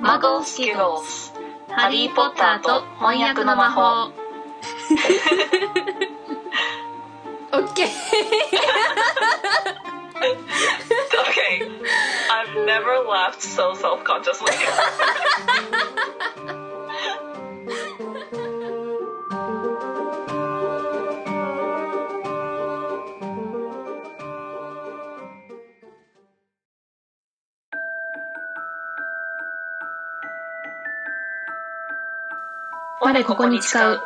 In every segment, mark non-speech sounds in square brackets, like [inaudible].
マゴスキドスハリー・ポッターと翻訳の魔法オッケー [laughs] Okay, I've never laughed so self-consciously. [laughs] 我ここに誓う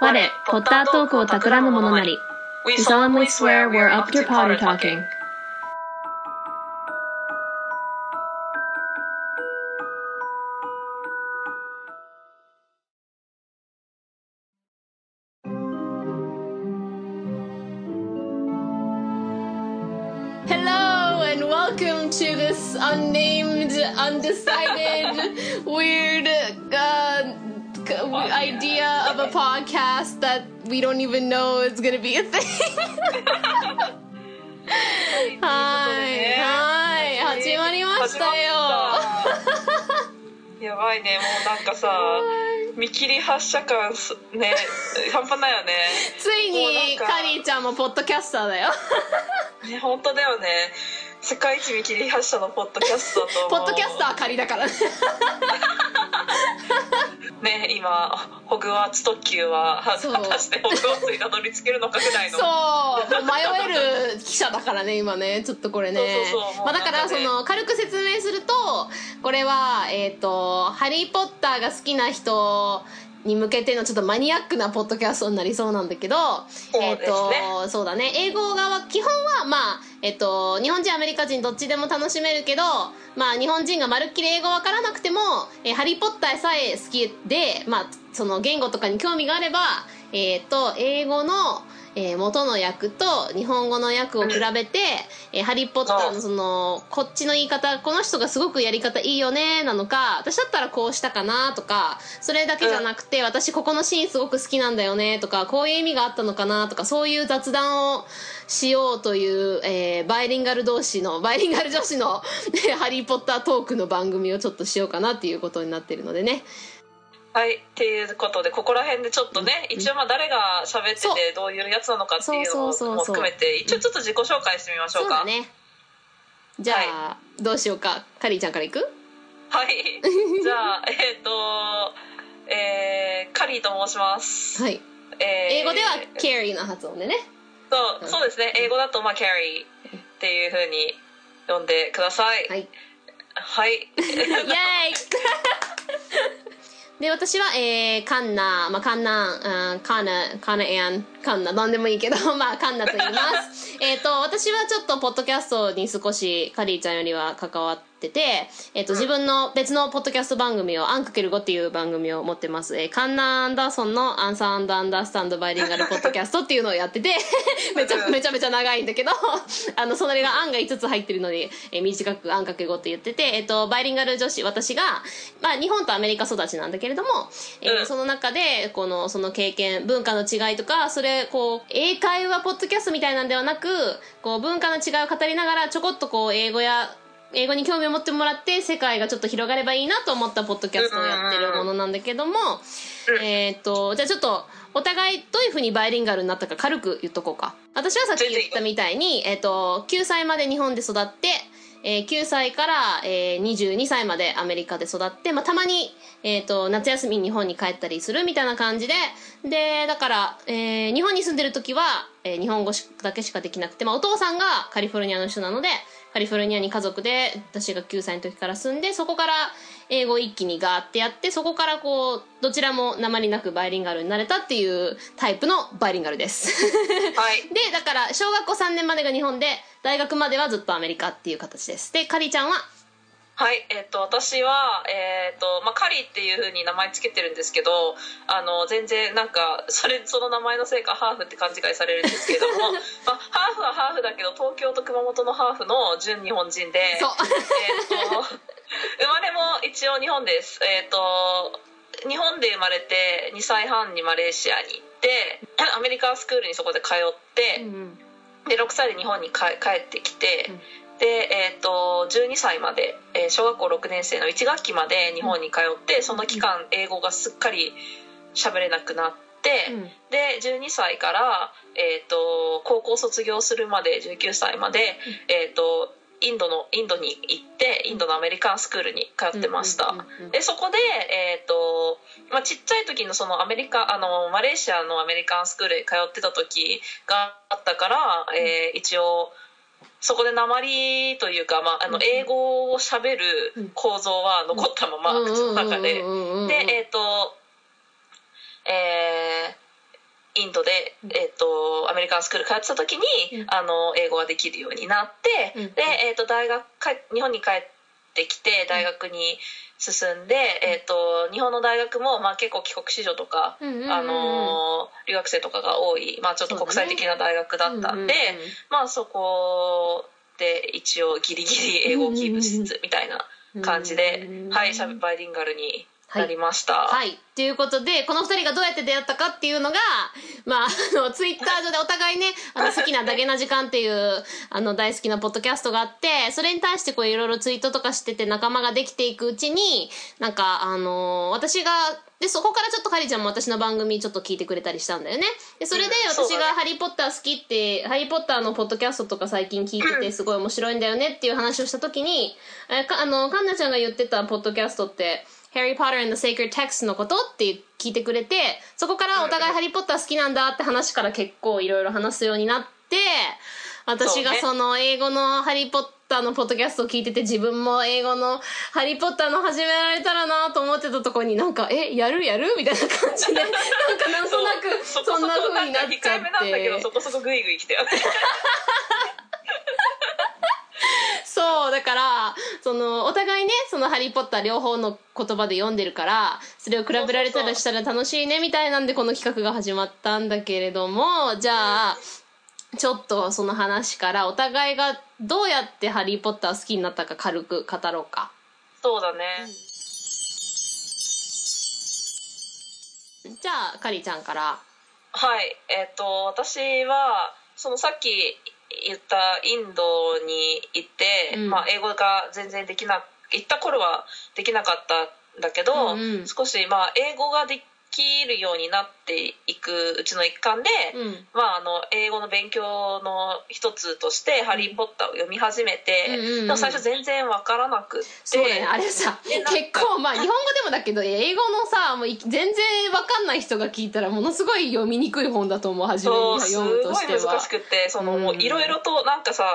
我ポッタートークを企む者なり We We solemnly swear we're up to Potter talking We don't even know is gonna be a thing. [laughs] はい、はい、始まりましたよ。[laughs] やばいねもうなんかさ見切り発車感すね [laughs] 半端ないよねついにカリーちゃんもポッドキャスターだよ。ね本当だよね世界一見切り発車のポッドキャストだとポッドキャスター仮だからね。ね今ホグワーツ特急は果たしてホグワーツにたどり着けるのかぐらいの。そう。迷える記者だからね今ね。ちょっとこれね。だからその軽く説明するとこれはえっ、と「ハリー・ポッター」が好きな人に向けてのちょっとマニアックなポッドキャストになりそうなんだけど、そうえっ、ですね。とそうだね。英語側基本はまあえっ、と日本人アメリカ人どっちでも楽しめるけどまあ日本人がまるっきり英語わからなくても「えーハリー・ポッター」さえ好きでまあその言語とかに興味があればえっ、と英語のえー元の訳と日本語の訳を比べて「えーハリー・ポッター」のそのこっちの言い方この人がすごくやり方いいよねなのか私だったらこうしたかなとかそれだけじゃなくて、私ここのシーンすごく好きなんだよねとかこういう意味があったのかなとかそういう雑談をしようという、えーバイリンガル同士のバイリンガル女子の「ハリー・ポッター」トークの番組をちょっとしようかなっていうことになってるのでねはいっていうことでここら辺でちょっとね一応まあ誰が喋っててどういうやつなのかっていうのも含めて一応ちょっと自己紹介してみましょうか。ね。じゃあ、どうしようか。カリーちゃんからいく？はい。[laughs] じゃあえっ、とえー、カリーと申します、はい。えー英語ではケリーの発音でね。そうそうですね。英語だとまあキャリーっていうふうに呼んでください。はい。はい。[laughs] イエーイ [laughs] で私は、えー、カンナ、まあ、カンナ、うん、カーナ、カーナエン、カンナ、なんでもいいけど、[laughs] まあ、カンナと言います。[laughs] えっと、私はちょっと、ポッドキャストに少し、カリーちゃんよりは関わってて、えっと、自分の別のポッドキャスト番組を、アンクケル5っていう番組を持ってます。えー、カンナ・アンダーソンのアンサー・アンダー・アンダースタンド・バイリンガル・ポッドキャストっていうのをやってて、[laughs] めちゃめちゃめちゃ長いんだけど、あの、それがアンが5つ入ってるので、えー短くアンかけ5って言ってて、えっと、バイリンガル女子、私が、まあ、日本とアメリカ育ちなんだけれども、えーうんその中で、この、その経験、文化の違いとか、それ、こう、英会話ポッドキャストみたいなんではなく、こう、文化の違いを語りながら、ちょこっとこう、英語や、英語に興味を持ってもらって世界がちょっと広がればいいなと思ったポッドキャストをやってるものなんだけども、うん。えっとじゃあちょっとお互いどういうふうにバイリンガルになったか軽く言っとこうか。私はさっき言ったみたいに、えっと9歳まで日本で育って、えー9歳から、えー22歳までアメリカで育って、まあ、たまに、えっと夏休み日本に帰ったりするみたいな感じででだから、えー日本に住んでる時は、えー日本語だけしかできなくて、まあ、お父さんがカリフォルニアの人なのでカリフォルニアに家族で私が9歳の時から住んでそこから英語一気にガーってやってそこからこうどちらも鉛なくバイリンガルになれたっていうタイプのバイリンガルです。はい。[laughs] でだから小学校3年までが日本で大学まではずっとアメリカっていう形です。でカリちゃんははい、えっと私は、えっとまあ、カリーっていうふうに名前つけてるんですけどあの全然なんかそれその名前のせいかハーフって勘違いされるんですけども、[laughs] まあ、ハーフはハーフだけど東京と熊本のハーフの純日本人でそう。えっと生まれも一応日本です。えっと日本で生まれて2歳半にマレーシアに行ってアメリカンスクールにそこで通って、うんで6歳で日本に帰帰ってきて、うんで、えー、と12歳まで、えー小学校6年生の1学期まで日本に通ってその期間英語がすっかり喋れなくなって、うん。で12歳から、えー、と高校卒業するまで19歳まで、えー、とインドのインドに行ってインドのアメリカンスクールに通ってました。うんうんうんうんでそこで、えーとまあ、ちっちゃい時のそのアメリカあのマレーシアのアメリカンスクールに通ってた時があったから、えー一応そこで鉛というか、まあ、あの英語をしゃべる構造は残ったまま口の中で。でえっ、とえーインドで、えー、とアメリカンスクール通ってた時に、うん。あの英語ができるようになって、うん。で、えー、と大学か日本に帰ってきて大学に進んで、えー、と日本の大学も、まあ、結構帰国子女とか、うんうんうんあの留学生とかが多い、まあ、ちょっと国際的な大学だったんで、うんうんうん。まあそこで一応ギリギリ英語をキープしつつみたいな感じで、うんはいしゃべバイリンガルになりました。はい。ということで、この二人がどうやって出会ったかっていうのが、まあ、あの、ツイッター上でお互いね、あの、[laughs] 好きなダゲな時間っていう、あの、大好きなポッドキャストがあって、それに対してこう、いろいろツイートとかしてて仲間ができていくうちに、なんか、あの私が、で、そこからちょっとカリちゃんも私の番組ちょっと聞いてくれたりしたんだよね。で、それで私がハリーポッター好きって、ハリーポッターのポッドキャストとか最近聞いててすごい面白いんだよねっていう話をした時に、えかあの、カンナちゃんが言ってたポッドキャストって、Harry Potter and the Sacred Text のことって聞いてくれて、そこからお互いハリーポッター好きなんだって話から結構いろいろ話すようになって、私がその英語のハリーポッターのポッドキャストを聞いてて自分も英語のハリーポッターの始められたらなと思ってたところになんか、え、やるやる？みたいな感じで、なんかなんとなくそそんな風になっちゃっ控えめなんだけどて。そこそこグイグイ来たよねそう、だから、その、お互いね、そのハリーポッター両方の言葉で読んでるから、それを比べられたらしたら楽しいね、みたいなんでこの企画が始まったんだけれども、じゃあ、ちょっとその話からお互いがどうやってハリーポッター好きになったか軽く語ろうか。そうだね、じゃあ、カリちゃんから。はいえっ、と私はそのさっき言ったインドに行って、うん。まあ、英語が全然できな行った頃はできなかったんだけど、うんうん。少しまあ英語ができるようになっていくうちの一環で、うん。まあ、あの英語の勉強の一つとして「ハリー・ポッター」を読み始めて、うんうんうん。でも最初全然わからなくって。そうだね。あれさ、結構、まあ、日本語でもだけど、英語のさ、もうい全然わかんない人が聞いたら、ものすごい読みにくい本だと思う、初めに。読むとごいしては。難しくていろいろとなんかさ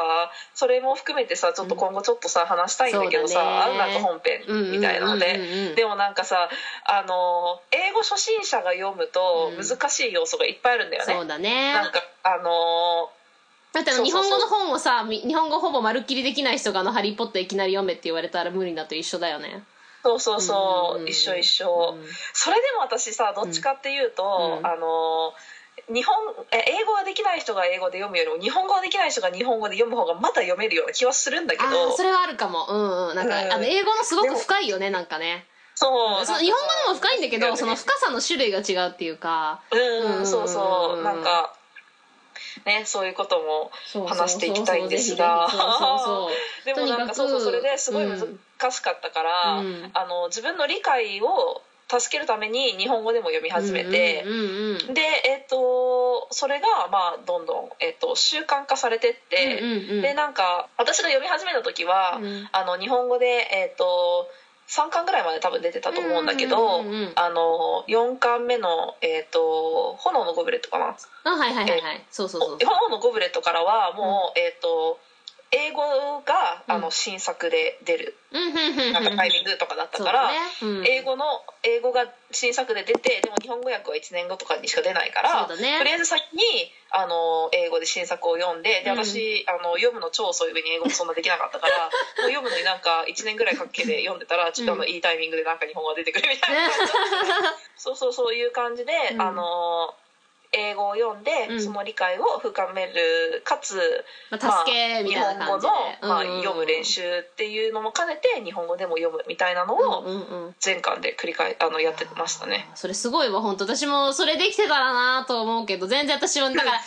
それも含めてさちょっと今後ちょっとさ話したいんだけどさ、そうだね。音楽本編みたいなのうんうんうんうん。ででもなんかさあの英語初心者が読むとうん難しい要素がいっぱいあるんだよね。そうだね。なんかあのだって日本語の本をさ、み日本語ほぼまるっきりできない人があの、ハリーポッターいきなり読めって言われたら無理だと一緒だよね。そうそうそう、うん一緒一緒、うんそれでも私さどっちかっていうと、うんあの日本え英語ができない人が英語で読むよりも日本語ができない人が日本語で読む方がまだ読めるような気はするんだけあどあ、それはあるかも。うんうん。なんか、うんあの、英語のすごく深いよね、なんかね。そう。その日本語でも深いんだけど、そうその深さの種類が違うっていうか。うん、うんそうそう、う。んなんかねそういうことも話していきたいんですが。でもなんかそうそうそれですごいうん。難しかったから、うん。あの自分の理解を助けるために日本語でも読み始めて、でえっ、とそれがまあどんどん、えっと習慣化されてって、でなんか私が読み始めた時は、うん。あの日本語でえっ、と3巻ぐらいまで多分出てたと思うんだけど、うんうんうんうんあの4巻目の、えっと炎のゴブレットかなあ、はいはいはいはい。そうそうそうそう。炎のゴブレットからはもう、えっ、と英語があの新作で出る、なんかタイミングとかだったから、英語の英語が新作で出てでも日本語訳は1年後とかにしか出ないからとりあえず先にあの英語で新作を読んででうん。私、あの読むの超遅い上に英語もそんなできなかったから [laughs] もう読むのになんか1年ぐらいかけて読んでたらちょっとあの、うんいいタイミングでなんか日本語が出てくるみたいな。[laughs] そうそうそういう感じで、うん。あの英語を読んで、うん。その理解を深めるかつ、まあ助けみたいな感じで。日本語の、まあ読む練習っていうのも兼ねて日本語でも読むみたいなのうんをうんうん。前巻で繰り返あのやってましたね。それすごいわ本当。私もそれできてたらなと思うけど全然私はだからか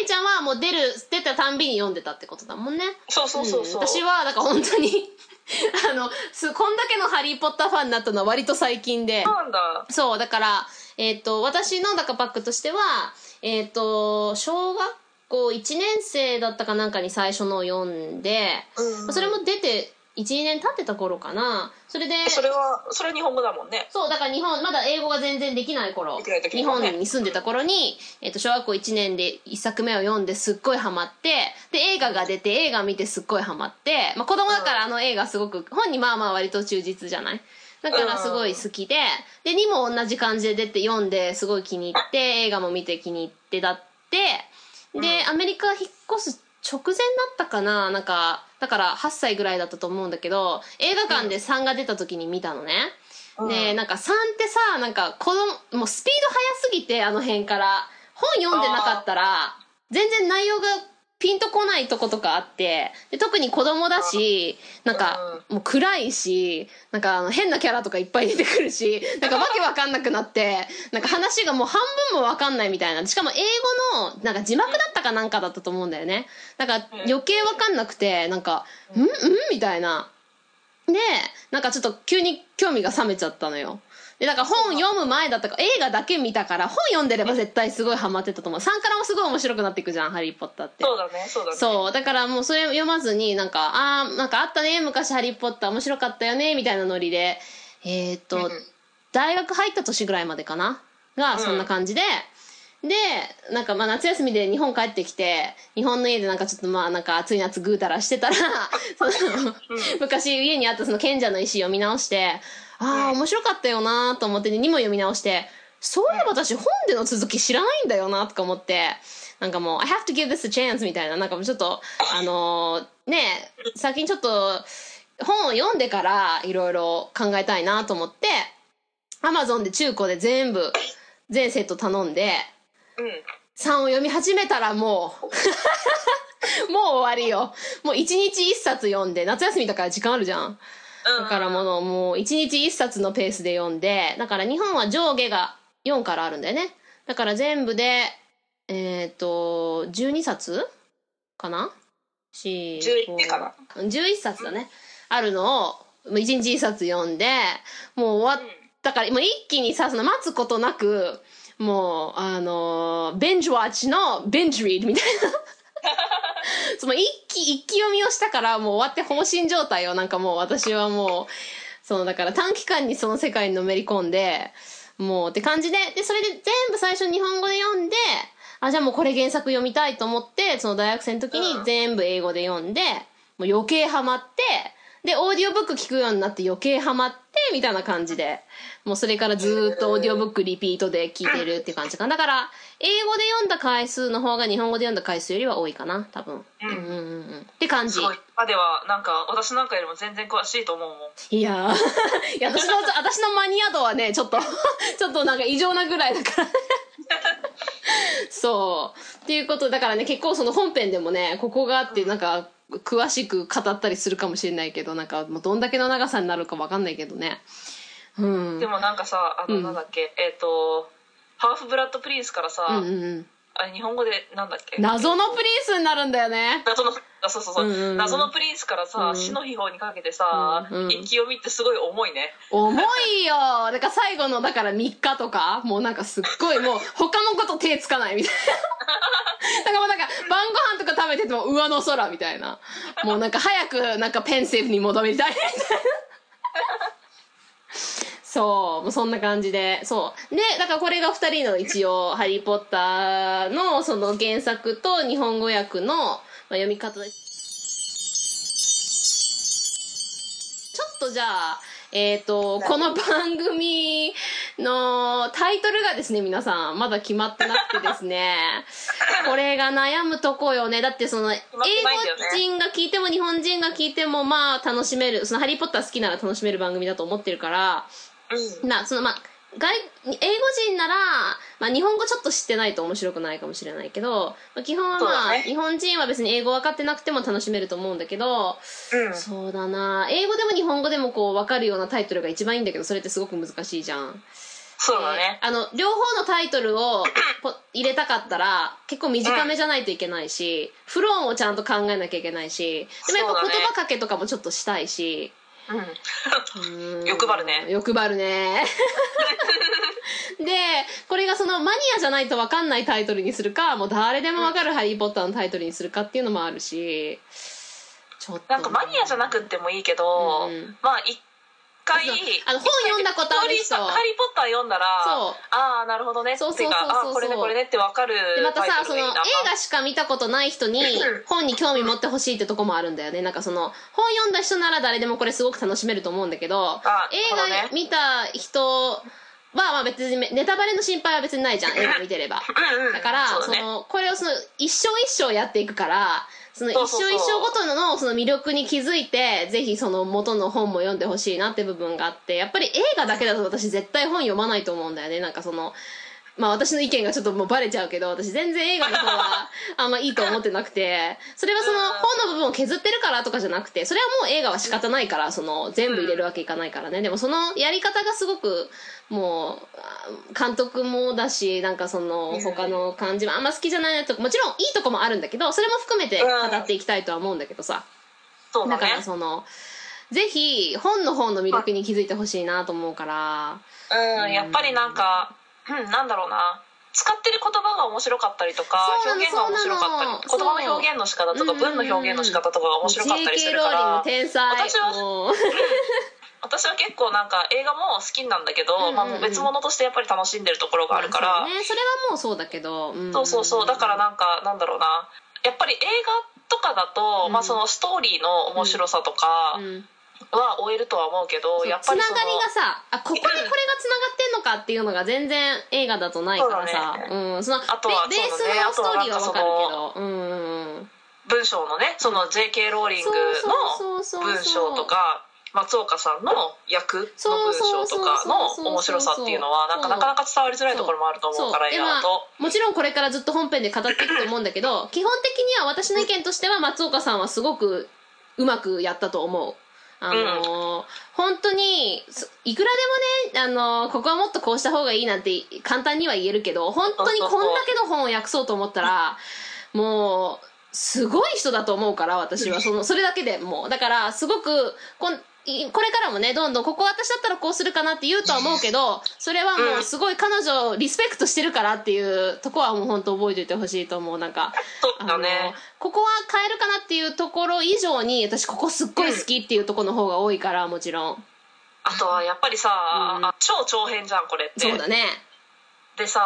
りちゃんはもう出る出たたんびに読んでたってことだもんね。そうそうそうそう。ん。私はだから本当にあのすこんだけの「ハリー・ポッター」ファンになったのは割と最近で。そうなんだ。そうだから、えっと私のだからバックとしてはえっ、と小学校1年生だったかなんかに最初のを読んで、うんそれも出て12年経ってた頃かな。それでそれはそれ日本語だもんね。そうだから日本まだ英語が全然できない頃。できない時日本に住んでた頃に、えっと小学校1年で1作目を読んですっごいハマってで映画が出て映画見てすっごいハマって、まあ、子供だからあの映画すごく本にまあまあ割と忠実じゃない？だからすごい好きでで2も同じ感じで出て読んですごい気に入って映画も見て気に入ってだってで、アメリカ引っ越す直前だったかななんかだから8歳ぐらいだったと思うんだけど映画館で3が出た時に見たのね、うん。でなんか3ってさなんか子供もうスピード速すぎてあの辺から。本読んでなかったら全然内容がピンとこないとことかあってで特に子供だしなんかもう暗いしなんかあの変なキャラとかいっぱい出てくるし [laughs] なんかわけわかんなくなってなんか話がもう半分もわかんないみたいな。しかも英語のなんか字幕だったかなんかだったと思うんだよね。だから余計わかんなくてなんか「ん。ん?」みたいな。でなんかちょっと急に興味が冷めちゃったのよでだから本読む前だったから映画だけ見たから本読んでれば絶対すごいハマってたと思う。3からもすごい面白くなっていくじゃん「ハリー・ポッター」って。そうだねそうだね。そう。だからもうそれ読まずになんかあーなんかあったね昔「ハリー・ポッター」面白かったよねみたいなノリでえーっと、うん大学入った年ぐらいまでかな？がそんな感じで、でなんかまあ夏休みで日本帰ってきて日本の家でなんかちょっとまあなんか暑い夏ぐうたらしてたら [laughs] その、昔家にあったその賢者の石読み直してああ面白かったよなと思ってで2も読み直してそういえば私本での続き知らないんだよなとか思ってなんかもう「I have to give this a chance」みたいななんかもうちょっとあのーね先にちょっと本を読んでからいろいろ考えたいなと思ってアマゾンで中古で全部全セット頼んでうん3を読み始めたらもう [laughs] もう終わりよ。もう1日1冊読んで夏休みだから時間あるじゃん。だからもうもう1日1冊のペースで読んでだから日本は上下が4からあるんだよね。だから全部でえっ、と12冊かな？4 11かな。11冊だね。あるのを1日1冊読んでもう終わっだからもう一気にさその待つことなくもうあのベンジワッチのベンジリードみたいな [laughs] [laughs] その一気一気読みをしたからもう終わって放心状態をなんかもう私はもうそのだから短期間にその世界にのめり込んでもうって感じででそれで全部最初日本語で読んであじゃあもうこれ原作読みたいと思ってその大学生の時に全部英語で読んでもう余計ハマってでオーディオブック聞くようになって余計ハマってみたいな感じで。もうそれからずーっとオーディオブックリピートで聞いてるっていう感じかな。だから英語で読んだ回数の方が日本語で読んだ回数よりは多いかな多分。うん。うんうんうんって感じ。すごい。今ではなんか私なんかよりも全然詳しいと思うもん。いやー。[laughs] いや私の私のマニア度はねちょっと [laughs] ちょっとなんか異常なぐらいだから。[laughs] そう。っていうことだからね結構その本編でもねここがあってなんか詳しく語ったりするかもしれないけどなんかもうどんだけの長さになるか分かんないけどね。うん。でもなんかさあのうん。なんだっけ、えっ、とハーフブラッドプリンスからさ、うんうんうん。あれ日本語でなんだっけ？謎のプリンスになるんだよね。謎のあそうそうそう、うんうんうん。謎のプリンスからさ、うん。死の秘宝にかけてさ、うんうん一気読みってすごい重いね。重いよ。だから最後のだから3日とかもうなんかすっごいもう他のこと手つかないみたいな。[laughs] だからもうなんか晩ご飯とか食べてても上の空みたいな。もうなんか早くなんかペンセーフに戻りたいみたいな。[laughs] そうもうそんな感じで。そう。でだからこれが2人の一応「ハリー・ポッター」のその原作と日本語訳の、まあ、読み方。ちょっとじゃあ、えっ、と、この番組のタイトルがですね、皆さん、まだ決まってなくてですね、[laughs] これが悩むとこよね。だってその、英語人が聞いても日本人が聞いても、まあ楽しめる、そのハリーポッター好きなら楽しめる番組だと思ってるから、うん。な、そのまあ、外、英語人なら、まあ日本語ちょっと知ってないと面白くないかもしれないけど、まあ、基本はまあ、ね日本人は別に英語分かってなくても楽しめると思うんだけど、うん。そうだな。英語でも日本語でもこう分かるようなタイトルが一番いいんだけどそれってすごく難しいじゃん。そうだね。あの両方のタイトルをポ入れたかったら結構短めじゃないといけないし、フローもちゃんと考えなきゃいけないしでもやっぱ言葉かけとかもちょっとしたいしうん。う [laughs] ん欲張るね。欲張るね。[laughs] でこれがそのマニアじゃないと分かんないタイトルにするかもう誰でも分かる「ハリー・ポッター」のタイトルにするかっていうのもあるしちょっと。なんかマニアじゃなくってもいいけど、うん。まあ一回あの本読んだことある人。ハリー・ポッター読んだらそう。ああなるほどね。そうそうそうそう。これねこれねって分かるでまたさその映画しか見たことない人に [laughs] 本に興味持ってほしいってとこもあるんだよね。なんかその本読んだ人なら誰でもこれすごく楽しめると思うんだけどあ映画見た人はまあ別にネタバレの心配は別にないじゃん。映画見てれば。だからそのこれをその一生一生やっていくからその一生一生ごとのその魅力に気づいてぜひその元の本も読んでほしいなって部分があってやっぱり映画だけだと私絶対本読まないと思うんだよね。なんかそのまあ私の意見がちょっともうバレちゃうけど私全然映画の方はあんまいいと思ってなくてそれはその本の部分を削ってるからとかじゃなくてそれはもう映画は仕方ないからその全部入れるわけいかないからね。でもそのやり方がすごくもうあ監督もだしなんかその他の感じもあんま好きじゃないなとかもちろんいいとこもあるんだけどそれも含めて語っていきたいとは思うんだけどさ。だからそうだね。そのぜひ本の方の魅力に気づいてほしいなと思うから。うんやっぱりなんか、うん、なんだろうな。使ってる言葉が面白かったりとかそうなの表現が面白かったりそうなの。言葉の表現の仕方とかうん。文の表現の仕方とかが面白かったりす JK るローリングから天才。私はもう。私は結構なんか映画も好きなんだけど、うんうんうん。まあ、もう別物としてやっぱり楽しんでるところがあるから、そうね。それはもうそうだけど、ん。そうそうそう。だからなんかなんだろうな。やっぱり映画とかだと、うん。まあ、そのストーリーの面白さとかうんは終えるとは思うけど、やっつながりがさあここにこれがつながってんのかっていうのが全然映画だとないからさ。そううんそのあとはベベースのストーリーはわかるけど。うん文章のねその JK ローリングの文章とか松岡さんの役の文章とかの面白さっていうのはなんかなかなか伝わりづらいところもあると思うから映画だと。もちろんこれからずっと本編で語っていくと思うんだけど基本的には私の意見としては松岡さんはすごくうまくやったと思うあのー本当にいくらでもね、あのここはもっとこうした方がいいなんて簡単には言えるけど本当にこんだけの本を訳そうと思ったらもうすごい人だと思うから私は。そのそれだけでもう。だからすごくこんこれからもねどんどんここ私だったらこうするかなって言うとは思うけどそれはもうすごい彼女をリスペクトしてるからっていうとこはもう本当覚えておいてほしいと思う。なんかそうだね。ここは変えるかなっていうところ以上に私ここすっごい好きっていうところの方が多いからもちろん。あとはやっぱりさ、うん。あ超長編じゃんこれって。そうだね。でさ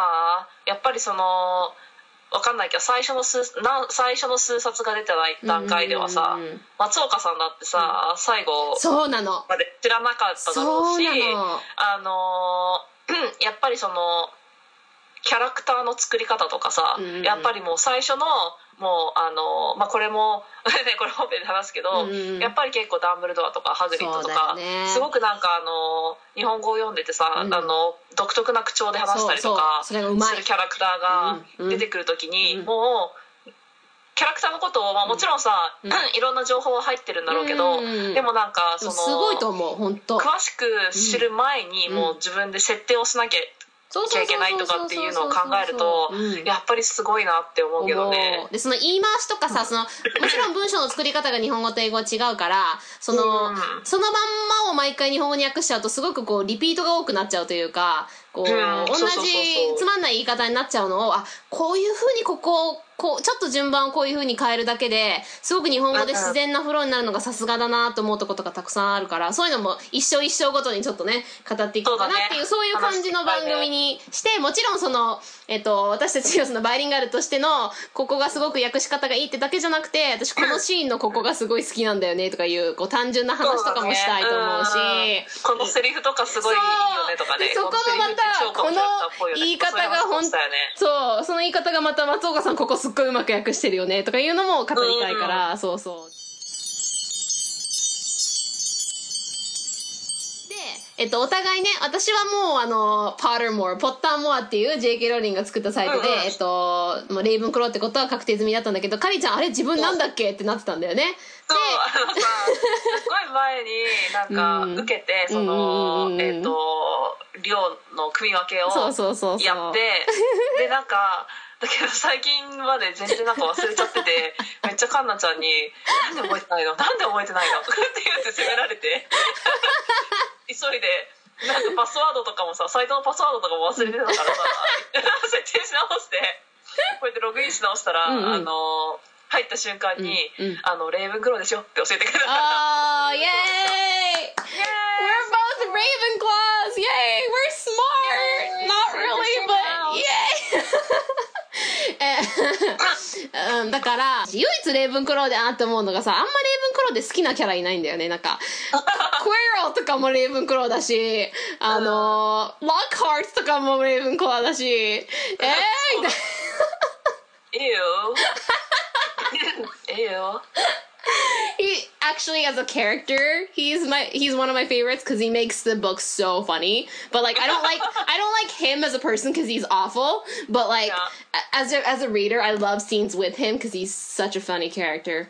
やっぱりそのわかんないけど最初の数な最初の数冊が出てない段階ではさ、松岡さんだってさ、最後まで知らなかっただろそううしあのー [clears throat] やっぱりそのキャラクターの作り方とかさ、うんうんやっぱりもう最初のもうあのーまあこれも [laughs] ねこれ本編で話すけど、うんうんやっぱり結構ダンブルドアとかハグリッドとか、ね。すごくなんかあのー日本語を読んでてさ、うん。あの独特な口調で話したりとかするキャラクターがうんうん。出てくる時に、うんもうキャラクターのことを、まあ、もちろんさ、うん。[clears throat] いろんな情報は入ってるんだろうけど、うんうんうん。でもなんかそのすごいと思う本当。詳しく知る前にうん。もう自分で設定をしなきゃいけないとかっていうのを考えるとうんやっぱりすごいなって思うけどねでその言い回しとかさそのもちろん文章の作り方が日本語と英語は違うから [laughs] その、うん。そのまんまを毎回日本語に訳しちゃうとすごくこうリピートが多くなっちゃうというかこう、うん。同じつまんない言い方になっちゃうのをあこういうふうにここをこうちょっと順番をこういうふうに変えるだけですごく日本語で自然なフローになるのがさすがだなと思うとことがたくさんあるからそういうのも一生一生ごとにちょっとね語っていこうかなっていうそうういう感じの番組にしてもちろんその、えっと、私たちがそのバイリンガルとしてのここがすごく訳し方がいいってだけじゃなくて私このシーンのここがすごい好きなんだよねとかいうこう単純な話とかもしたいと思うし。そうだねうん。このセリフとかすごいいいよねとかね。でそこもまたこの言い方がほんそういう話もしたよね。そうその言い方がまた松岡さんここすっごいうまく訳してるよねとかいうのも語りたいから、そうそう。で、えっと、お互いね私はもうあのパーターモアポッターモアっていう JK ローリングが作ったサイトで、えっともうレイブンクローってことは確定済みだったんだけどカリちゃんあれ自分なんだっけ？ってなってたんだよね。そうあのさすごい前になん [laughs] うん。か受けてそのえっと量の組み分けをそうそうそうそう。やってでなんかだけど最近まで全然なんか忘れちゃってて [laughs] めっちゃカンナちゃんに「なんで覚えてないの？なんで覚えてないの?」とかって言って責められて急いでなんかパスワードとかもさサイトのパスワードとかも忘れてたからさ設定し直してこうやってログインし直したら、うんうんあの入った瞬間に「うんうんあのレイブンクローでしょ」って教えてくれたからあーイエーイ We're both Ravenclaws! Yay! We're smart! え [laughs] うん、だから、唯一レイブンクローであって思うのがさ、あんまレイブンクローで好きなキャラいないんだよね。なんか、[laughs] クエロとかもレイブンクローだし、あの、ロックハーツとかもレイブンクローだし、えーみたいな。Ew. Ew. he actually as a character he's my he's one of my favorites because he makes the book so funny. But like i don't like [laughs] i don't like him as a person because he's awful. But like Yeah. as a, as a reader i love scenes with him because he's such a funny character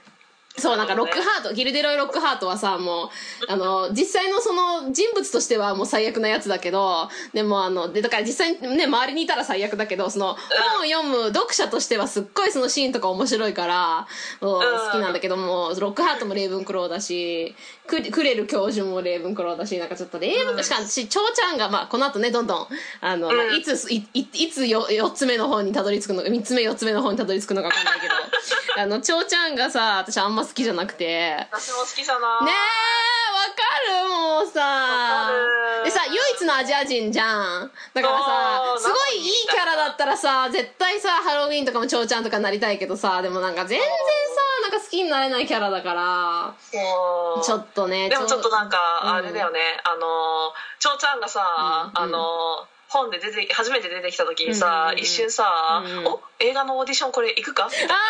そう、なんかロックハート、ギルデロイ・ロックハートはさ、もう、あの、実際のその人物としてはもう最悪なやつだけど、でもあの、で、だから実際にね、周りにいたら最悪だけど、その、本を読む読者としてはすっごいそのシーンとか面白いから、好きなんだけども、ロックハートもレイブンクローだし、ククレル教授もレイブンクローだし、なんかちょっとレイブン、しかも私、蝶ちゃんが、まあ、この後ね、どんどん、あの、まあいつ、い、いいつよ4つ目の方にたどり着くのか、3つ目4つ目の方にたどり着くのかわかんないけど、あの、蝶ちゃんがさ、私あんま好きじゃなくて、ね私も好きじゃなえ、わかるもうさ。わかる。でさ、唯一のアジア人じゃん。だからさ、すごいいいキャラだったらさ、絶対さ、ハロウィンとかも蝶ちゃんとかなりたいけどさ、でもなんか全然さ、なんか好きになれないキャラだから、ちょっとね、でもちょっとなんかうん。あれだよね、あの蝶ちゃんがさ、うんあの本で出て初めて出てきた時にさ、うんうんうん一瞬さ、うんうん。お？映画のオーディションこれ行くか?」みたいな思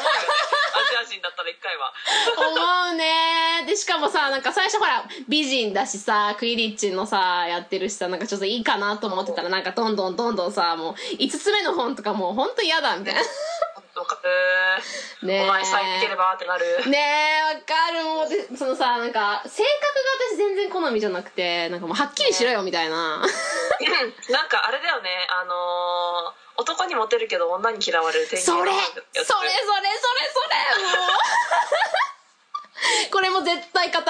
うよねアジア人だったら一回は。思うね。でしかもさなんか最初ほら美人だしさクイリッチのさやってるしさなんかちょっといいかなと思ってたらなんかどんどんどんどんさもう5つ目の本とかもうほんと嫌だみたいなわかる。ねえ。お前さえ見てればってなる。ねえわかる。もうでそのさなんか性格が私全然好みじゃなくてなんかもうはっきりしろよみたいな。[laughs] なんかあれだよね。あのー男にモテるけど女に嫌われるそれそれのそれそれそれもうこれも絶対語る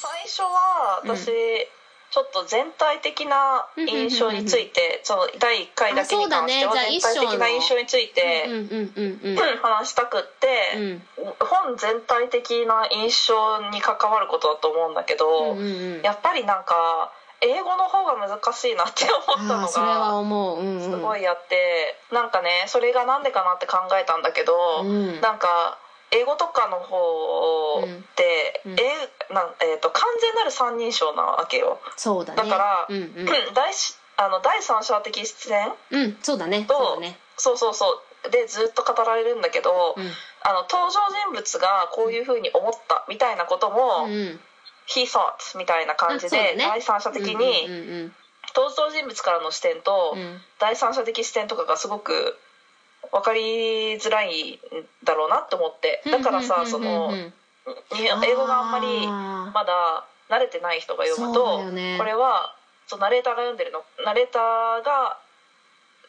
最初は私、ちょっと全体的な印象について、その第1回だけに関しては全体的な印象について、話したくって、本全体的な印象に関わることだと思うんだけど、やっぱりなんか英語の方が難しいなって思ったのがすごいあって、なんかねそれがなんでかなって考えたんだけど、うん。なんか英語とかの方って、うん。うんえなんえー、と完全なる三人称なわけよ。そうだね。だから、うんうん、第しあの第三者的視点うん、そうだね。とそうだね。そうそうそう。でずっと語られるんだけど、うん。あの登場人物がこういうふうに思ったみたいなことも、うん。he thought みたいな感じで、ね。第三者的にうんうん登場人物からの視点と、うんうん。第三者的視点とかがすごく分かりづらいんだろうなって思って。だからさその英語があんまりまだ慣れてない人が読むと、ね。これはそうナレーターが読んでるのナレーターが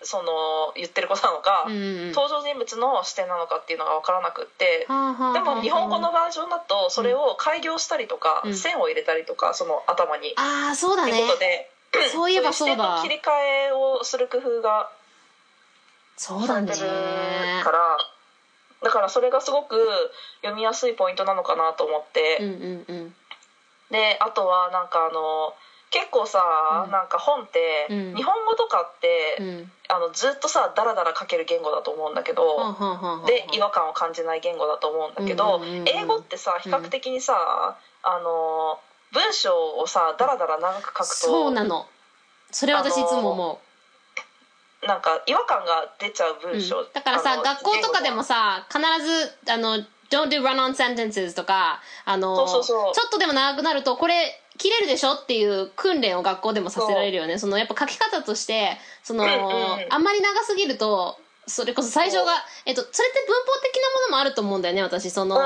その言ってることなのか、うんうん。登場人物の視点なのかっていうのが分からなくって、でも日本語のバージョンだとそれを改行したりとか、うん。線を入れたりとかその頭に。ああそうだってねことで、そういえばそうだ。いう視点の切り替えをする工夫がそうだね。から、だからそれがすごく読みやすいポイントなのかなと思って、うんうんうん。であとはなんかあの結構さ、うん。なんか本って、うん。日本語とかって、うん。あのずっとさダラダラ書ける言語だと思うんだけど、で違和感を感じない言語だと思うんだけど、英語ってさ比較的にさ、あの文章をさダラダラ長く書くとそうなの。それ私いつも思なんか違和感が出ちゃうう、文章、うん。だからさ学校とかでもさ必ずあの Don't do run-on sentences とかあのそうそうそう。ちょっとでも長くなるとこれ切れるでしょっていう訓練を学校でもさせられるよね。そのやっぱ書き方としてその、うんうんあんまり長すぎるとそれこそ最初が、えっと、それって文法的なものもあると思うんだよね私。その、う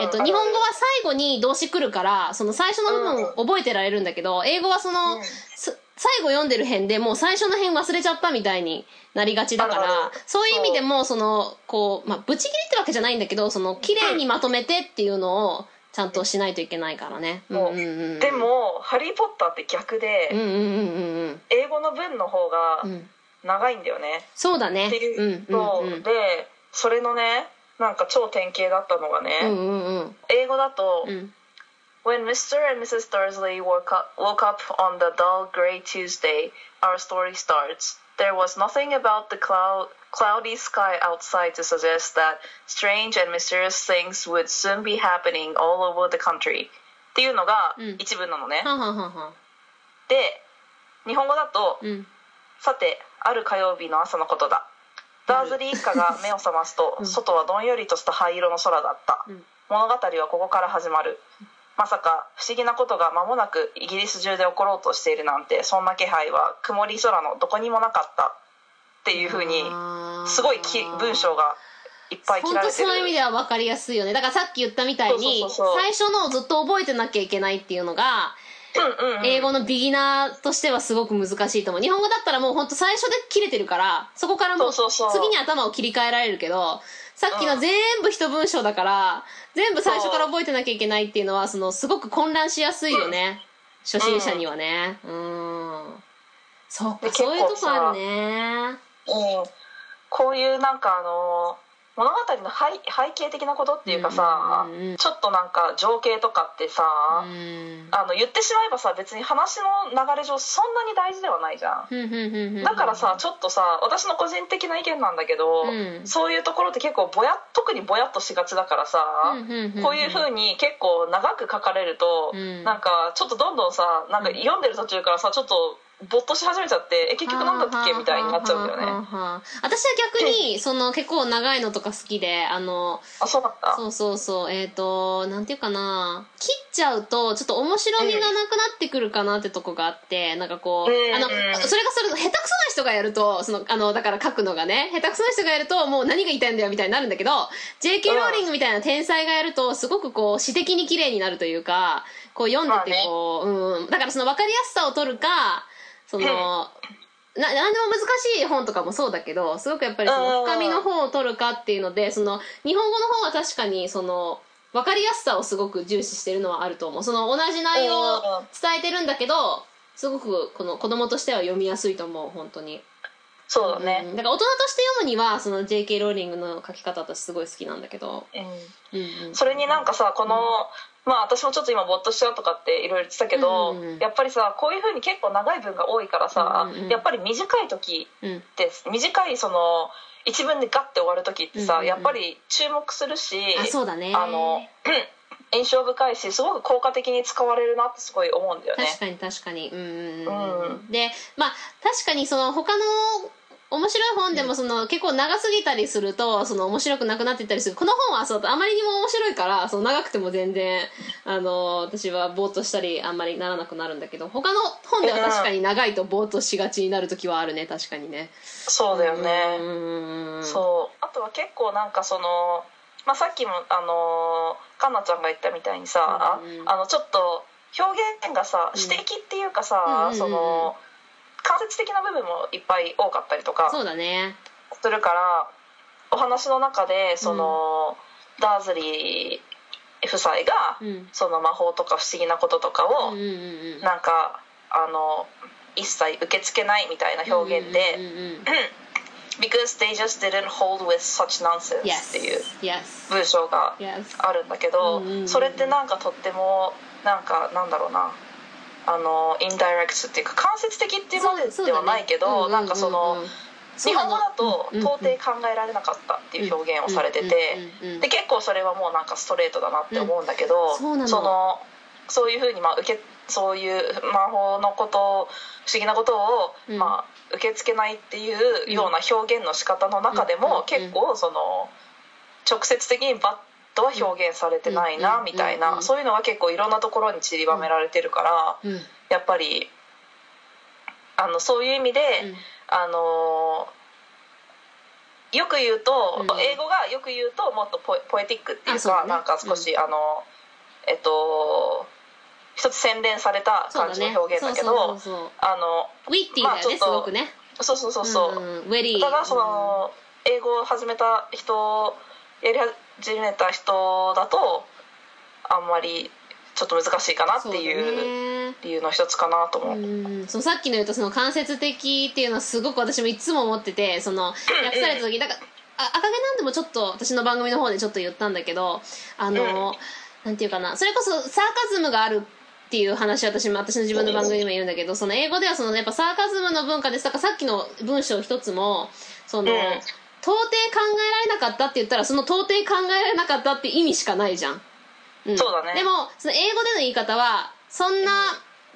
んえっと、日本語は最後に動詞来るからその最初の部分を覚えてられるんだけど英語はその、うん。す最後読んでる辺でもう最初の辺忘れちゃったみたいになりがちだからるそういう意味でもそのこうまあブチ切りってわけじゃないんだけどその綺麗にまとめてっていうのをちゃんとしないといけないからね。うんうんうん。う。んでも「ハリー・ポッター」って逆で、うんうんうんうんうん。英語の文の方がうん。長いんだよね、そうだね。っていううんのうんうん。でそれのねなんか超典型だったのがね、うんうんうん。英語だと、うん When Mr. and Mrs. Dursley woke up, woke up on the dull gray Tuesday, our story starts. There was nothing about the cloud, cloudy sky outside to suggest that strange and mysterious things would soon be happening all over the country. っていうのがうん一文なのね。で、日本語だと、うんさて、ある火曜日の朝のことだ。ダーズリー一家が目を覚ますと、うん外はどんよりとした灰色の空だった。うん物語はここから始まる。まさか不思議なことが間もなくイギリス中で起ころうとしているなんてそんな気配は曇り空のどこにもなかったっていうふうにすごいき文章がいっぱい切本当られてる。そういう意味では分かりやすいよね。だからさっき言ったみたいに最初のをずっと覚えてなきゃいけないっていうのがうんうんうん。英語のビギナーとしてはすごく難しいと思う。日本語だったらもう本当最初で切れてるからそこからもう次に頭を切り替えられるけどさっきの全部一文章だから全部最初から覚えてなきゃいけないっていうのはそのすごく混乱しやすいよね。初心者にはね。うん。そっかそういうとこあるね。うん。こういうなんかあの物語の背背景的なことっていうかさ、うんうんうん。ちょっとなんか情景とかってさ、うん。あの言ってしまえばさ別に話の流れ上そんなに大事ではないじゃん。ふんふんふんだからさちょっとさ私の個人的な意見なんだけど、うん。そういうところって結構ぼや特にぼやっとしがちだからさ、うんうんうんうん。こういう風に結構長く書かれると、うん。なんかちょっとどんどんさなんか読んでる途中からさちょっとぼっとし始めちゃってえ結局なんだっけ？みたいになっちゃうんだよね。私は逆にその結構長いのとか好きであのあそうだったそうそうそう。えっ、となんていうかな。切っちゃうとちょっと面白みがなくなってくるかなってとこがあってなんかこう、うんあのそれがそれ下手くそな人がやるとそのあのだから書くのがね下手くそな人がやるともう何が言いたいんだよみたいになるんだけど JK ローリングみたいな天才がやるとすごくこう詩的に綺麗になるというかこう読んでてこう、うん。だからその分かりやすさを取るかその、な何でも難しい本とかもそうだけどすごくやっぱりその深みの方を取るかっていうのでその日本語の方は確かにその分かりやすさをすごく重視してるのはあると思う。その同じ内容を伝えてるんだけどすごくこの子供としては読みやすいと思う本当に。そうだね。うん、だから大人として読むにはその JK ローリングの書き方私すごい好きなんだけど、うん。うんうん、それになんかさこの、まあ私もちょっと今ぼーっとしちゃうとかっていろいろ言ってたけど、うんうんやっぱりさこういうふうに結構長い文が多いからさ、うんうんうん。やっぱり短い時うん。って短いその一文でガッて終わる時ってさ、うんうんうん。やっぱり注目するしあね。あの印象深いしすごく効果的に使われるなってすごい思うんだよね。確かに確かに。うんうんうん、うん。でまあ確かにその他の面白い本でもその結構長すぎたりするとその面白くなくなっていったりする。この本はそうあまりにも面白いからその長くても全然あの私はぼーっとしたりあんまりならなくなるんだけど他の本では確かに長いとぼーっとしがちになる時はあるね確かにね。そうだよね、うん。そう。あとは結構なんかその、まあ、さっきもあのかんなちゃんが言ったみたいにさ、うんあのちょっと表現がさうん。指摘っていうかさ、うんうんうん間接的な部分もいっぱい多かったりとかそうだね。するからお話の中でその、ダーズリー夫妻が、うん。その魔法とか不思議なこととかを、うんうんうんうん。なんかあの一切受け付けないみたいな表現で。うんうんうんうん Because they just didn't hold with such nonsense Yes っていう Yes 文章が Yes あるんだけどうんうんうん。それってなんかとってもなんかなんだろうなあのインダイレクトっていうか間接的っていうまでではないけどなんかその日本語だと到底考えられなかったっていう表現をされててで結構それはもうなんかストレートだなって思うんだけどうんそのそういうふうにまあ受けそういう魔法のことを不思議なことを、うん。まあ、受け付けないっていうような表現の仕方の中でも、うん。結構その直接的にバッとは表現されてないなうんみたいうんな。そういうのが結構いろんなところに散りばめられてるからうん。やっぱりあのそういう意味で、うん。あのよく言うと、うん。英語がよく言うともっとポエポエティックっていうかうなんか少し、あのえっと一つ洗練された感じの表現だけどそうそうそうそう。あのウィッティだよね、まあちょっとすごくね。そうそうそうそう、ん。ウェリーただその、英語を始めた人やり始めた人だとあんまりちょっと難しいかなっていうう理由の一つかなと思う、うん。そのさっきの言うとその間接的っていうのはすごく私もいつも思っててその訳された時だからあ赤毛なんでもちょっと私の番組の方でちょっと言ったんだけどあの、なんていうかなそれこそサーカズムがあるっていう話は私も私の自分の番組でも言うんだけどその英語ではそのやっぱサーカズムの文化ですだからさっきの文章一つもその、うん到底考えられなかったって言ったらその到底考えられなかったって意味しかないじゃん、ん。そうだね。でもその英語での言い方はそんな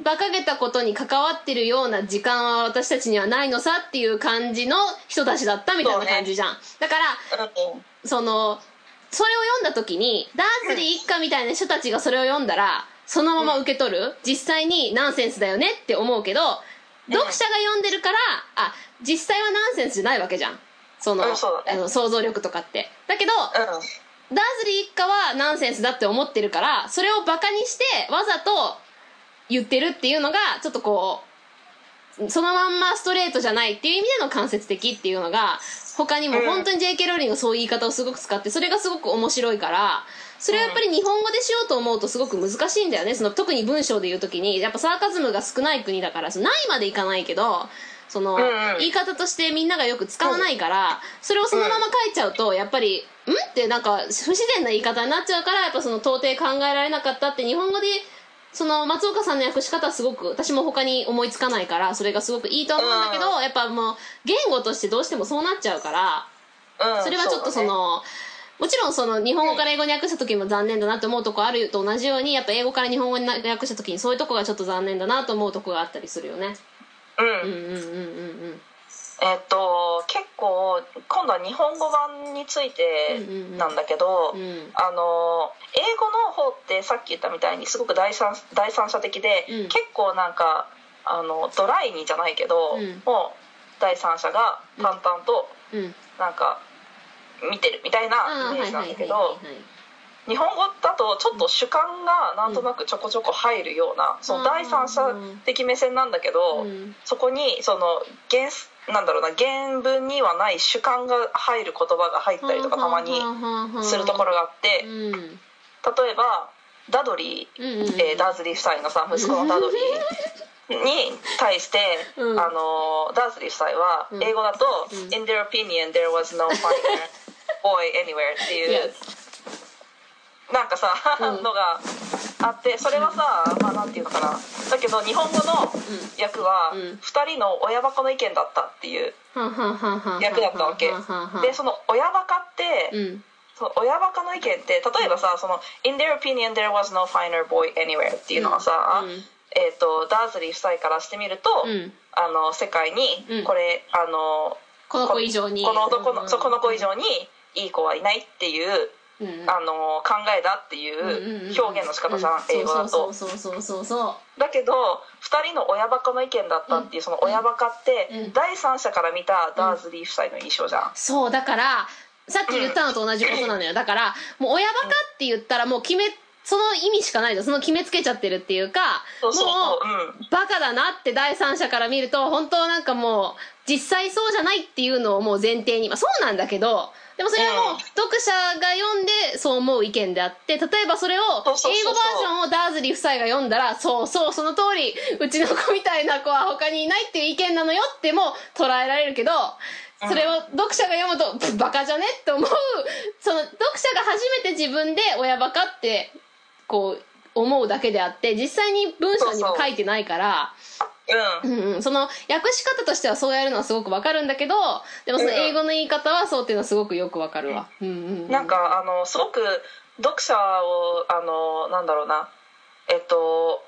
馬鹿げたことに関わってるような時間は私たちにはないのさっていう感じの人たちだったみたいな感じじゃん、だからうんそのそれを読んだ時にダーズリー一家みたいな人たちがそれを読んだらそのまま受け取る。実際にナンセンスだよねって思うけど読者が読んでるからあ実際はナンセンスじゃないわけじゃんその,、うんそね。あの想像力とかって。だけどうん。ダーズリー一家はナンセンスだって思ってるからそれをバカにしてわざと言ってるっていうのがちょっとこうそのまんまストレートじゃないっていう意味での間接的っていうのが他にもうん。本当に JK ローリングがそういう言い方をすごく使ってそれがすごく面白いからそれをやっぱり日本語でしようと思うとすごく難しいんだよね。その特に文章で言う時にやっぱサーカズムが少ない国だからそのないまでいかないけどその、言い方としてみんながよく使わないから、それをそのまま書いちゃうとやっぱり「ん?」ってなんか不自然な言い方になっちゃうからやっぱその到底考えられなかったって日本語でその松岡さんの訳し方はすごく私も他に思いつかないからそれがすごくいいと思うんだけど、やっぱもう言語としてどうしてもそうなっちゃうからうんそれはちょっとその。もちろんその日本語から英語に訳した時も残念だなと思うとこあると同じようにやっぱ英語から日本語に訳した時にそういうとこがちょっと残念だなと思うとこがあったりするよねうん。うんうんうんうんうん。えっと結構今度は日本語版についてなんだけど、うん。うんあの英語の方ってさっき言ったみたいにすごく第三第三者的で、うん。結構なんかあのドライにじゃないけど、うん。もう第三者が淡々とうん。なんか見てるみたいあなあイメージなんだけどはい日本語だとちょっと主観がなんとなくちょこちょこ入るような、その第三者的目線なんだけど、うん。そこにその原なんだろうな原文にはない主観が入る言葉が入ったりとかたまにするところがあってうん。例えばダドリー、えーダーズリー夫妻のさ息子のダドリー [laughs] に対して、うん。あのダーズリー夫妻はうん。英語だと「うん。In their opinion there was no finer boy anywhere」っていう。[laughs] なんかさ、うん。のがあってそれはさまあなんていうのかな。だけど日本語の訳はうん。2人の親バカの意見だったっていう役だったわけ。でその親バカって、うん。その親バカの意見って例えばさその「In their opinion there was no finer boy anywhere」っていうのはさ、うん。えー、とダーズリー夫妻からしてみると、うん。あの世界にうん。これ、あのこの子以上に。この男の、うん。この子以上にいい子はいないっていう、うんあの考えだっていう表現の仕方じゃん、英語だと。そうそうそうそうそうそだけど2人の親バカの意見だったっていうその親バカってうん。第三者から見たダーズリー夫妻の印象じゃん。うそうだからさっき言ったのと同じことなのよ。だからもう親バカって言ったらもう決めその意味しかないじゃんその決めつけちゃってるっていうかもそうう。ん。バカだなって第三者から見ると本当なんかもう実際そうじゃないっていうのをもう前提にまあそうなんだけどでもそれはもううん。読者が読んでそう思う意見であって例えばそれを英語バージョンをダーズリー夫妻が読んだらそうそうその通りうちの子みたいな子は他にいないっていう意見なのよっても捉えられるけどそれを読者が読むとバカじゃねって思う。その読者が初めて自分で親バカってこう思うだけであって実際に文章には書いてないから。うんうん。うん、その訳し方としてはそうやるのはすごくわかるんだけどでもその英語の言い方はそうっていうのはすごくよくわかるわ、うん。うんうん、なんかあのすごく読者をあのなんだろうな。えっと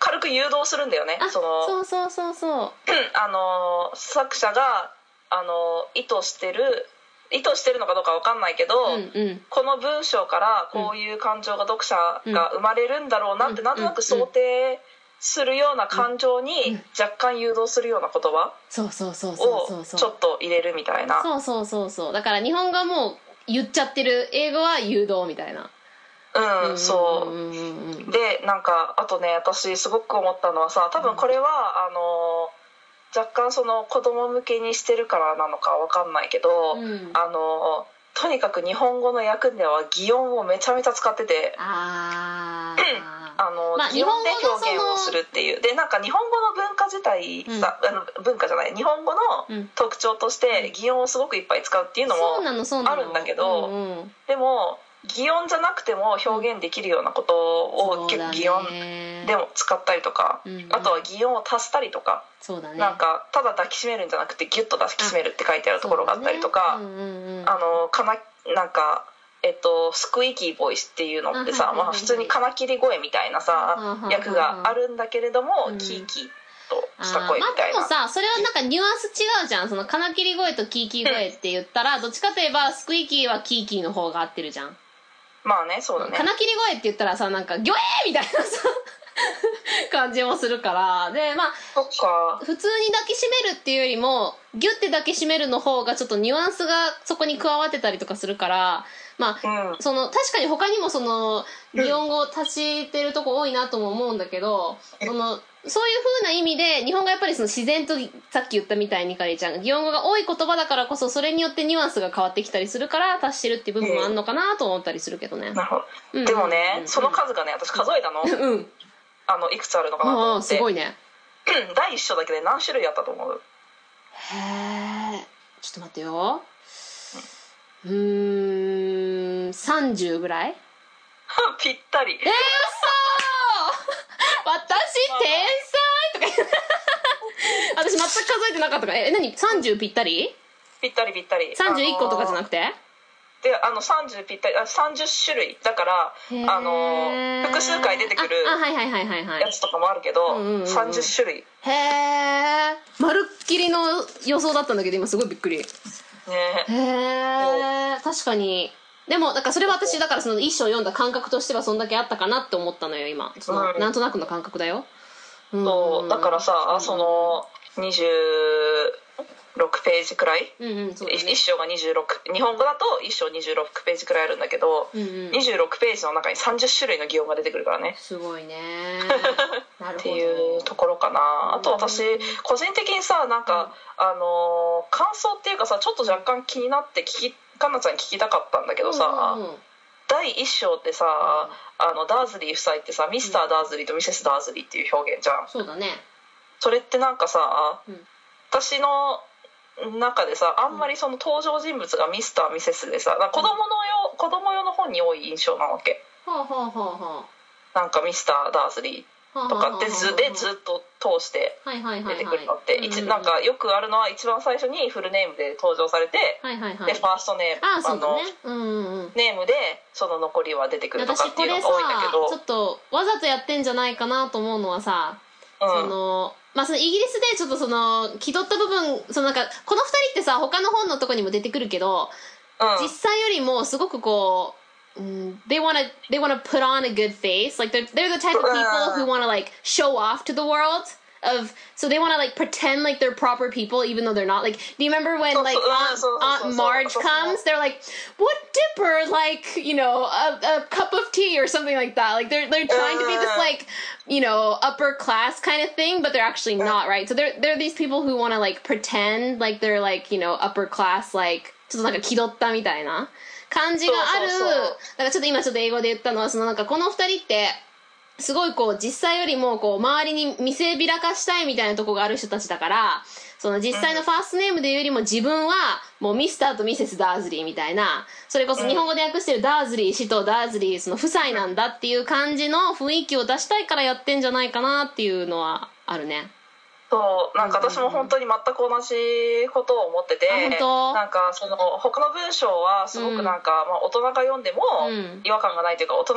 軽く誘導するんだよね。あそのそうそうそうそう。[clears throat] あの作者があの意図してる意図してるのかどうかわかんないけど、うんうん。この文章からこういう感情が読者が生まれるんだろうなってうん。なんとなく想定するような感情に若干誘導するような言葉そうそうそうそうそうそう。をちょっと入れるみたいな。そうそうそうそう。だから日本語はもう言っちゃってる英語は誘導みたいな。うん、そう、でなんかあとね私すごく思ったのはさ多分これは、あの若干その子供向けにしてるからなのかわかんないけど、うん。あのとにかく日本語の訳では擬音をめちゃめちゃ使ってて。あ [clears throat] あの、まあ擬音で表現をするっていう。でなんか日本語の文化自体さ、あの文化じゃない。日本語のうん。特徴として擬音をすごくいっぱい使うっていうのもあるんだけどうんうん。でも擬音じゃなくても表現できるようなことを結構擬音でも使ったりとか、うんうん。あとは擬音を足したりとか、そうだね。なんかただ抱きしめるんじゃなくてギュッと抱きしめるって書いてあるところがあったりとか、あのかななんか。えっと、スクイーキーボイスっていうのってさ、まあ、普通に金切り声みたいなさ役があるんだけれども、うん。キーキーとした声みたいな、でもさそれはなんかニュアンス違うじゃん。その金切り声とキーキー声って言ったらどっちかといえばスクイーキーはキーキーの方が合ってるじゃんまあねそうだね。金切り声って言ったらさなんかギョエーみたいなさ [laughs] 感じもするから。でまあ普通に抱きしめるっていうよりもギュッて抱きしめるの方がちょっとニュアンスがそこに加わってたりとかするからまあうん。その確かに他にもその擬音語を足してるとこ多いなとも思うんだけどそのそういう風な意味で日本語やっぱりその自然とさっき言ったみたいにかりちゃんが擬音語が多い言葉だからこそそれによってニュアンスが変わってきたりするから足してるっていう部分もあるのかなと思ったりするけどね。なるほうん。どでもね、うん。その数がね私数えたの。うん。あのいくつあるのかなと思って。すごいね。第一章だけで何種類あったと思う？へえちょっと待ってよ。うーん30ぐらい？[laughs] ぴったり。えー、嘘！私天才とか私全く数えてなかったから。え何？30ぴったり？ぴったりぴったり ?31 個とかじゃなくて？てであの30ぴったりあ30種類。だからあの複数回出てくるああはいはいはいはいはい。やつとかもあるけど、うんうんうんうん。30種類。へえまるっきりの予想だったんだけど今すごいびっくり。へねえ確かにでもだからそれは私だからその一章読んだ感覚としてはそんだけあったかなって思ったのよ今。その、うん。なんとなくの感覚だよ。そうだからさ、うんその26ページくらい、うんうんそうだね。一章が26日本語だと一章26ページくらいあるんだけど、うんうん。26ページの中に30種類の擬音が出てくるからね。すごいね。[laughs] なるほど。っていうところかな。あと私個人的にさなんか、あのー感想っていうかさちょっと若干気になって聞きかなちゃんに聞きたかったんだけどさ、うんうんうん。第一章ってさ、あのダーズリー夫妻ってさミスター・ダーズリーとミセス・ダーズリーっていう表現じゃん。そうだね。それってなんかさ、うん。私の中でさあんまりその登場人物がミスター・ミセスでさ子供のよ子供用の本に多い印象なわけ。はあはあはあはなんかミスター・ダーズリーとかって図でずっと通して出てくるのって、一なんかよくあるのは一番最初にフルネームで登場されて、はいはいはい。でファーストネームあのね。うんうんうん。ネームでその残りは出てくるとか私これさっていうのが多いんだけど。ちょっとわざとやってんじゃないかなと思うのはさ、うん。そのまあそのイギリスでちょっとその気取った部分そのなんかこの二人ってさ他の本のとこにも出てくるけど、うん。実際よりもすごくこう、うん、they wanna they wanna put on a good face like they're they're the type of people who wanna like show off to the world of so they wanna like pretend like they're proper people even though they're not like do you remember when So- like so- uh, Aunt, so- so- Aunt so- so- Marge so- so- comes they're like what dipper like you know a, a cup of tea or something like that like they're they're trying to be this Uh. like you know upper class kind of thing but they're actually not right so they're they're these people who want to like pretend like they're like you know upper class like ちょっとなんか気取ったみたいな 感じがある。だからちょっと今ちょっと英語で言ったの。はそのなんかこの二人ってすごいこう実際よりもこう周りに見せびらかしたいみたいなとこがある人たちだからその実際のファーストネームでいうよりも自分はもうミスターとミセス・ダーズリーみたいなそれこそ日本語で訳してるダーズリー氏とダーズリーその夫妻なんだっていう感じの雰囲気を出したいからやってんじゃないかなっていうのはあるねそうなんか私も本当に全く同じことを思ってて、あ本当？なんかその他の文章はすごくなんか、まあ、大人が読んでもうん。違和感がないというか大人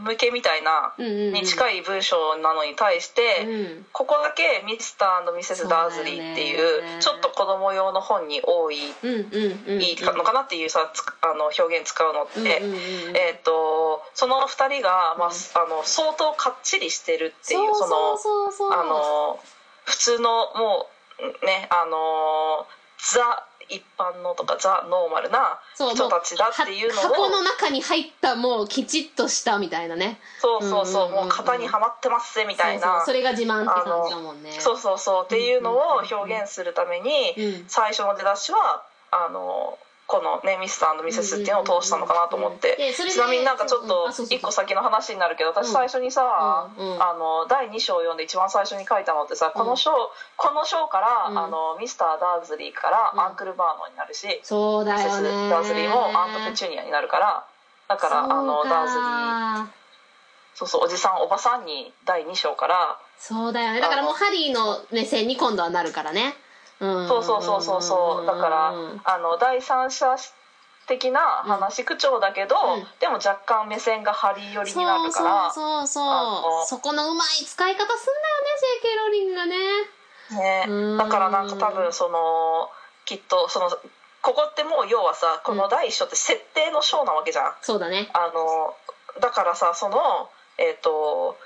向けみたいなうんうんうん。に近い文章なのに対して、うん。ここだけミスターミセス・ダーズリーっていそうちょっと子供用の本に多いうんうんうん。いいのかなっていうさつあの表現使うのって、うんうんうんうん。えー、とその2人が、まあ、あの相当かっちりしてるっていうそうのあの普通のもうねあのザ一般のとかザ・ノーマルな人たちだっていうのをは箱の中に入ったもうきちっとしたみたいなね。そうそうそう,、うんうんうんうん。もう型にはまってますぜみたいな。それが自慢って感じだもんね。そうそうそうっていうのを表現するために、うん最初の出だしはあのこのねミスターミセスっていうのを通したのかなと思って、ちなみになんかちょっうんと一個先の話になるけど私最初にさ、うんうんあの第2章を読んで一番最初に書いたのってさこの章、この章から、うん。あのミスター・ダーズリーからうん。アンクル・バーノンになるし、そうだミセス・ダーズリーもアント・ペチュニアになるからだからあのダーズリーそうそうおじさんおばさんに第2章からそうだよね。だからもうハリーの目線に今度はなるからね。うんそうそうそうそうそう。だからあの第三者的な話口調だけど、うん。でも若干目線がハリー寄りになるから。そうそうそうそこのうまい使い方すんだよね J.K. ローリングがね。ね。うん。だからなんか多分そのきっとそのここってもう要はさこの第一章って設定の章なわけじゃん。そうだね。あのだからさそのえっ、と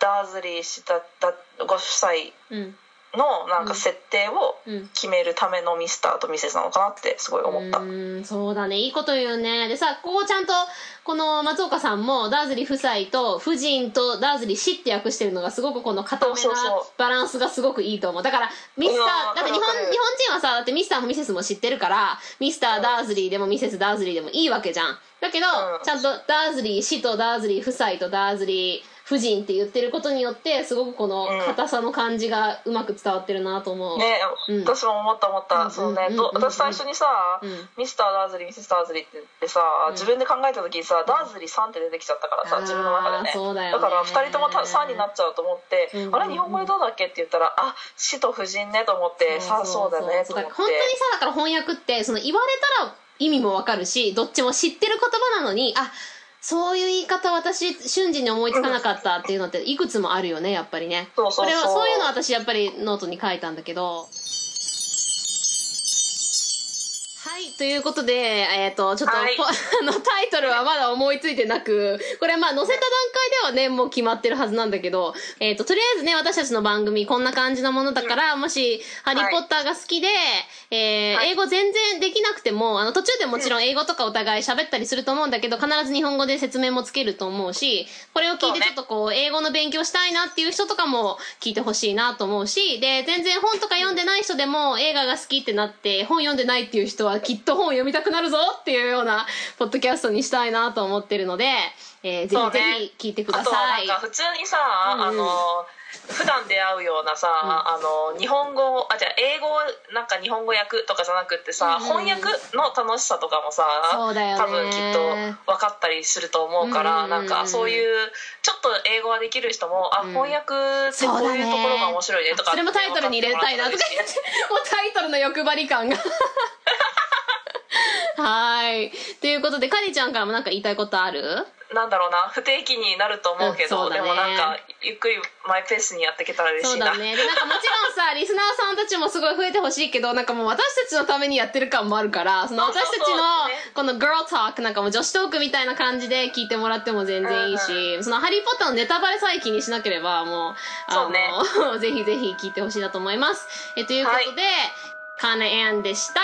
ダーズリーしただご夫妻うんのなんか設定をうん。決めるためのミスターとミセスなのかなってすごい思った。うんそうだね。いいこと言うね。でさここちゃんとこの松岡さんもダーズリー夫妻と夫人とダーズリー氏って訳してるのがすごくこの固めなバランスがすごくいいと思う。だからミスタうん。ーだって日本日本人はさだってミスターもミセスも知ってるからミスターダーズリーでもミセスダーズリーでもいいわけじゃん。だけど、うん。ちゃんとダーズリー氏とダーズリー夫妻とダーズリー夫人って言ってることによってすごくこの硬さの感じがうまく伝わってるなと思う、ね、うん。私も思った思った、うん。そのね、うん私最初にさ、うん。ミスター・ダーズリーミセス・ダーズリーって言ってさ、うん。自分で考えた時にさダーズリーさんって出てきちゃったからさ自分の中でね。そうだよね。から2人ともたさんになっちゃうと思って、あれ日本語でどうだっけって言ったらあ死と夫人ねと思ってさあそうだねと思って。本当にさだから翻訳ってその言われたら意味もわかるしどっちも知ってる言葉なのにあそういう言い方私瞬時に思いつかなかったっていうのっていくつもあるよねやっぱりね。そうそうそう。れはそういうの私やっぱりノートに書いたんだけどはいということでえっ、とちょっと、はい。こ [laughs] あのタイトルはまだ思いついてなくこれまあ載せた段階ではねもう決まってるはずなんだけど、えっととりあえずね私たちの番組こんな感じのものだから、もし「ハリー・ポッター」が好きで、えーはい。英語全然できなくてもあの途中でもちろん英語とかお互い喋ったりすると思うんだけど必ず日本語で説明もつけると思うしこれを聞いてちょっとこう英語の勉強したいなっていう人とかも聞いてほしいなと思うしで全然本とか読んでない人でも映画が好きってなって本読んでないっていう人はきっと本を読みたくなるぞっていうようなポッドキャストにしたいなと思ってるので、えーぜひぜひ聞いてくだあとはさないんか普通にさ、うんうん。あの普段出会うようなさ、あの日本語あじゃあ英語なんか日本語訳とかじゃなくってさ、うんうん。翻訳の楽しさとかもさ多分きっと分かったりすると思うから、うんうんうんなんかそういうちょっと英語ができる人もあ、うん。翻訳ってこういうところが面白いねとかそれもタイトルに入れたいなとか言って。もうタイトルの欲張り感がはい。ということでカニちゃんからも何か言いたいことある？なんだろうな。不定期になると思うけど、ね。でもなんかゆっくりマイペースにやっていけたら嬉そしいな。うだね。でなんかもちろんさ [laughs] リスナーさんたちもすごい増えてほしいけどなんかもう私たちのためにやってる感もあるからそのそうそうそう私たちのね。この girl talk なんかもう女子トークみたいな感じで聞いてもらっても全然いいし、その「ハリー・ポッター」のネタバレさえ気にしなければもうあそうね。の [laughs] ぜひぜひ聞いてほしいなと思います。えということで、カーナ・エンでした。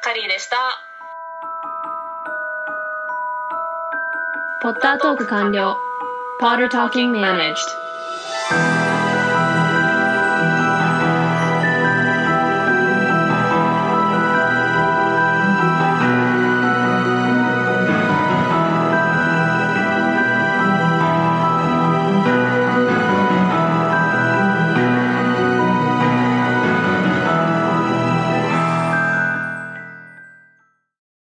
カリーでしたポッタートーク完了。ポッタートーキング managed。